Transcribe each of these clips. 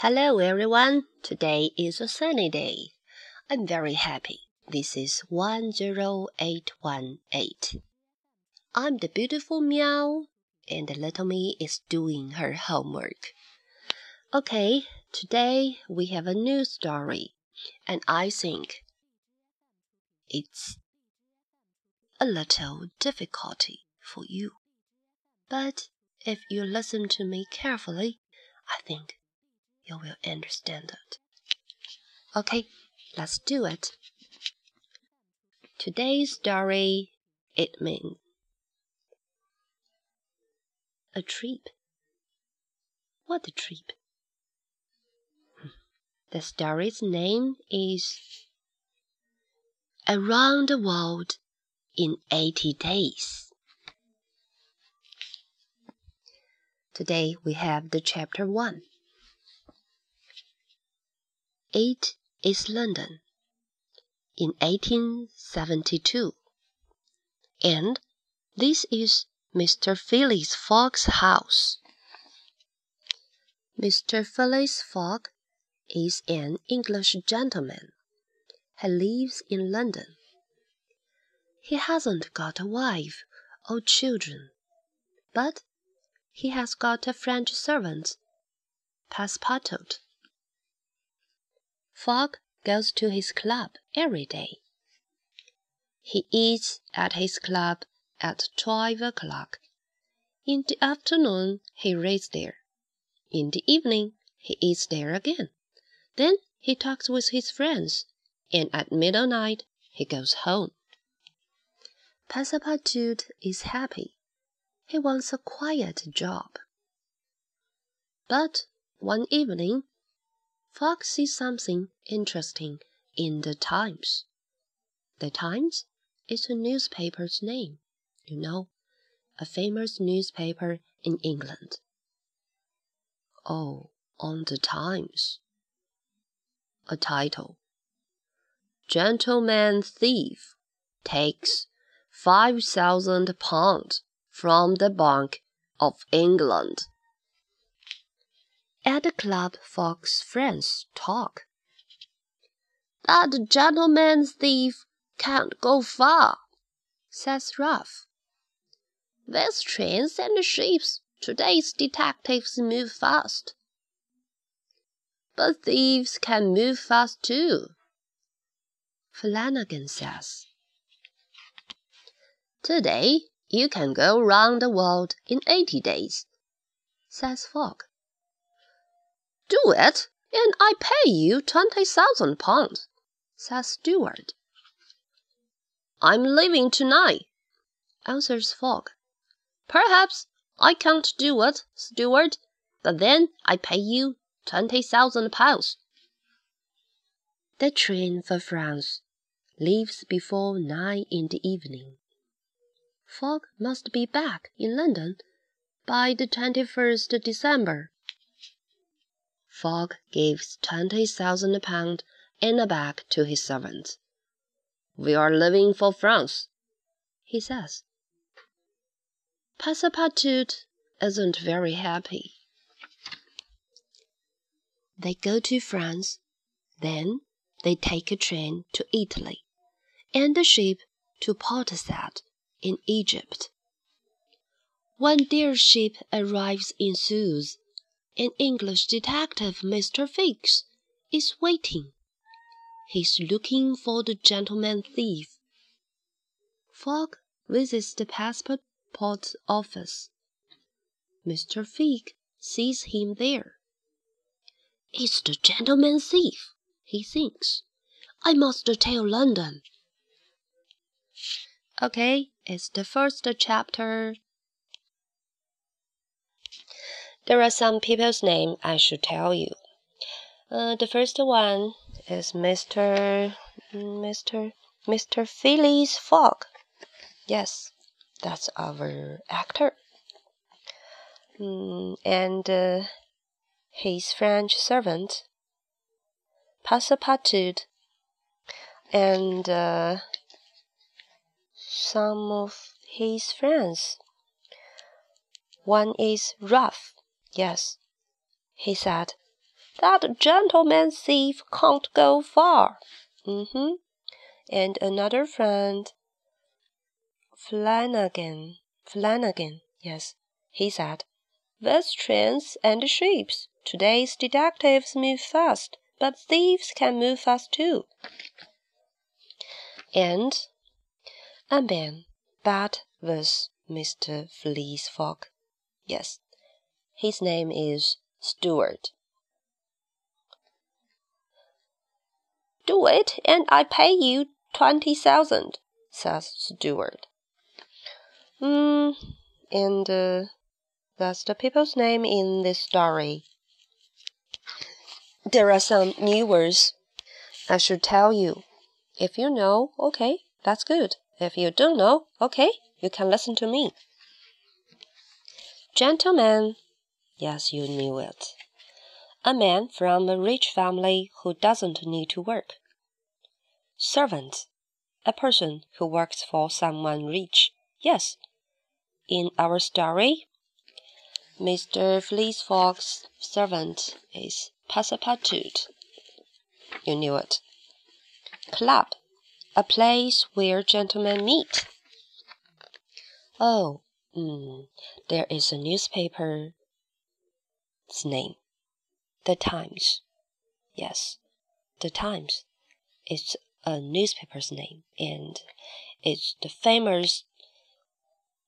Hello, everyone. Today is a sunny day. I'm very happy. This is 10818. I'm the beautiful Meow, and the little me is doing her homework. Okay, today we have a new story, and I think it's a little difficulty for you. But if you listen to me carefully, I think you will understand it. Okay, let's do it. Today's story it means a trip. What a trip? Hmm. The story's name is Around the World in 80 Days. Today we have the chapter 1. It is London in 1872. And this is Mr. Phileas Fogg's house. Mr. Phileas Fogg is an English gentleman. He lives in London. He hasn't got a wife or children, but he has got a French servant, Passepartout. Fogg goes to his club every day. He eats at his club at twelve o'clock. In the afternoon he reads there. In the evening he eats there again. Then he talks with his friends, and at midnight he goes home. Passepartout is happy. He wants a quiet job. But one evening Fogg sees something interesting in the Times. The Times is a newspaper's name, you know, a famous newspaper in England. Oh, on the Times. A title. Gentleman thief takes five thousand pounds from the Bank of England. At the club Fogg's friends talk. That gentleman thief can't go far, says Ralph. There's trains and ships, today's detectives move fast. But thieves can move fast too, Flanagan says. Today you can go round the world in eighty days, says Fogg. Do it, and I pay you twenty thousand pounds, says Stuart. I'm leaving tonight, answers Fogg. Perhaps I can't do it, Stuart, but then I pay you twenty thousand pounds. The train for France leaves before nine in the evening. Fogg must be back in London by the 21st December. Fogg gives twenty thousand pounds in a bag to his servant. We are leaving for France, he says. Passepartout isn't very happy. They go to France, then they take a train to Italy, and a ship to Port Said in Egypt. When their ship arrives in Suez, an English detective, Mr. Fix, is waiting. He's looking for the gentleman thief. Fogg visits the passport office. Mr. Fix sees him there. It's the gentleman thief, he thinks. I must tell London. Okay, it's the first chapter. There are some people's name I should tell you. Uh, the first one is Mr. Mr. Mr. Phileas Fogg. Yes, that's our actor. Mm, and uh, his French servant, Passepartout, and uh, some of his friends. One is Ralph. Yes, he said, that gentleman thief can't go far. Mm-hmm. And another friend, Flanagan. Flanagan, yes, he said. With trains and ships, today's detectives move fast, but thieves can move fast too. And a man, that was Mr. Phileas Fogg. Yes, his name is Stuart. Do it, and I pay you twenty thousand, says Stuart. Hmm, and uh, that's the people's name in this story. There are some new words I should tell you. If you know, okay, that's good. If you don't know, okay, you can listen to me. Gentleman. Yes, you knew it. A man from a rich family who doesn't need to work. Servant. A person who works for someone rich. Yes. In our story, Mr. Phileas Fogg's servant is Passepartout. You knew it. Club. A place where gentlemen meet. Oh, mm, there is a newspaper. Its name. The Times. Yes, The Times. It's a newspaper's name, and it's the famous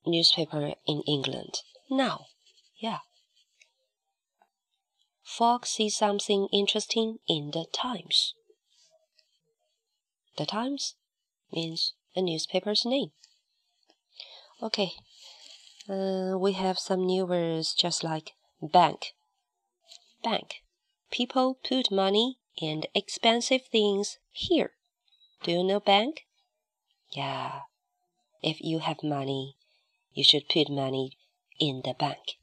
newspaper in England now. Yeah. Fogg sees something interesting in the Times. The Times means a newspaper's name. Okay, uh, we have some new words just like bank. Bank. People put money and expensive things here. Do you know bank? Yeah. If you have money, you should put money in the bank.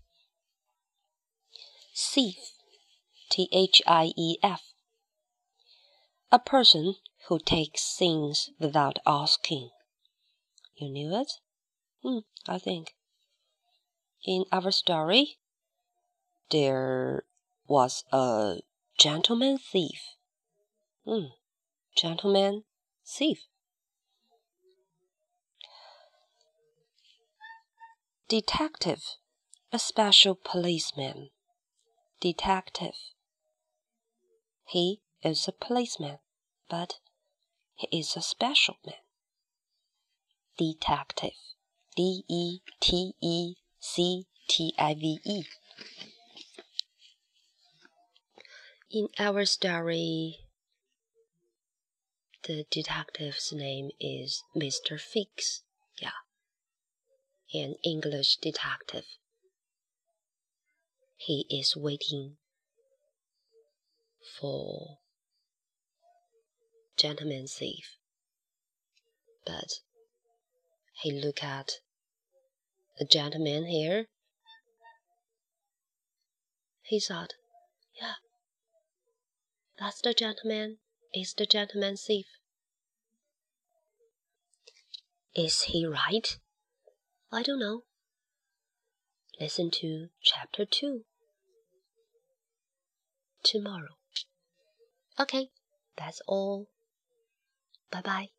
Thief. T H I E F. A person who takes things without asking. You knew it? Hmm, I think. In our story, there was a gentleman thief. Hmm, gentleman thief. Detective, a special policeman. Detective. He is a policeman, but he is a special man. Detective. D E T E C T I V E. In our story, the detective's name is Mr. Fix. Yeah. An English detective. He is waiting for gentleman thief. But he look at the gentleman here. He thought, yeah, that's the gentleman. Is the gentleman thief? Is he right? I don't know. Listen to chapter 2 tomorrow. Okay, that's all. Bye bye.